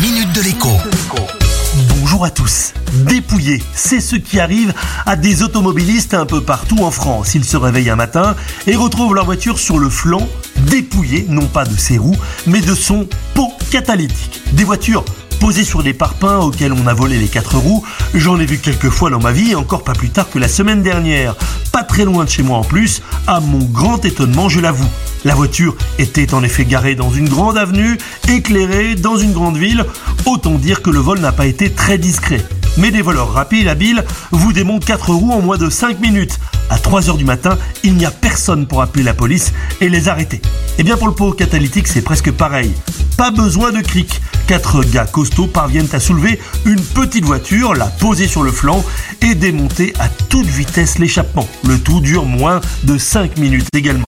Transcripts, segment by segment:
minute de l'écho. Bonjour à tous. Dépouillé, c'est ce qui arrive à des automobilistes un peu partout en France. Ils se réveillent un matin et retrouvent leur voiture sur le flanc, dépouillée, non pas de ses roues, mais de son pot catalytique. Des voitures posées sur des parpaings auxquels on a volé les quatre roues, j'en ai vu quelques fois dans ma vie, encore pas plus tard que la semaine dernière. Pas très loin de chez moi en plus, à mon grand étonnement, je l'avoue. La voiture était en effet garée dans une grande avenue, éclairée dans une grande ville. Autant dire que le vol n'a pas été très discret. Mais des voleurs rapides, habiles, vous démontent 4 roues en moins de 5 minutes. À 3h du matin, il n'y a personne pour appeler la police et les arrêter. Et eh bien pour le pot catalytique, c'est presque pareil. Pas besoin de cric. Quatre gars costauds parviennent à soulever une petite voiture, la poser sur le flanc et démonter à toute vitesse l'échappement. Le tout dure moins de 5 minutes également.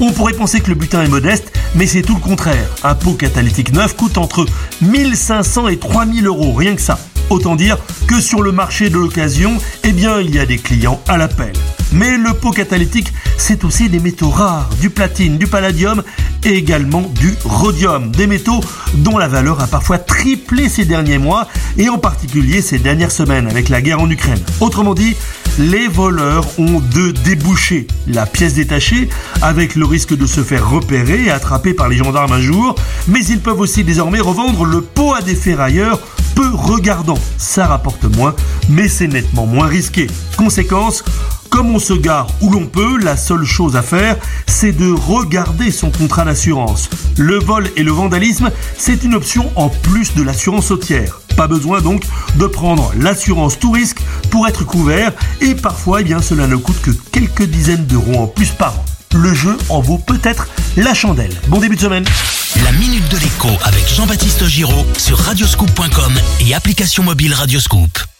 On pourrait penser que le butin est modeste, mais c'est tout le contraire. Un pot catalytique neuf coûte entre 1500 et 3000 euros, rien que ça. Autant dire que sur le marché de l'occasion, eh bien, il y a des clients à l'appel. Mais le pot catalytique, c'est aussi des métaux rares, du platine, du palladium et également du rhodium, des métaux dont la valeur a parfois triplé ces derniers mois et en particulier ces dernières semaines avec la guerre en Ukraine. Autrement dit, les voleurs ont deux débouchés. La pièce détachée, avec le risque de se faire repérer et attraper par les gendarmes un jour, mais ils peuvent aussi désormais revendre le pot à des ferrailleurs peu regardants. Ça rapporte moins, mais c'est nettement moins risqué. Conséquence, comme on se gare où l'on peut, la seule chose à faire, c'est de regarder son contrat d'assurance. Le vol et le vandalisme, c'est une option en plus de l'assurance autière. Pas besoin donc de prendre l'assurance tout risque pour être couvert et parfois eh bien, cela ne coûte que quelques dizaines d'euros en plus par an. Le jeu en vaut peut-être la chandelle. Bon début de semaine. La minute de l'écho avec Jean-Baptiste Giraud sur radioscoop.com et application mobile Radioscoop.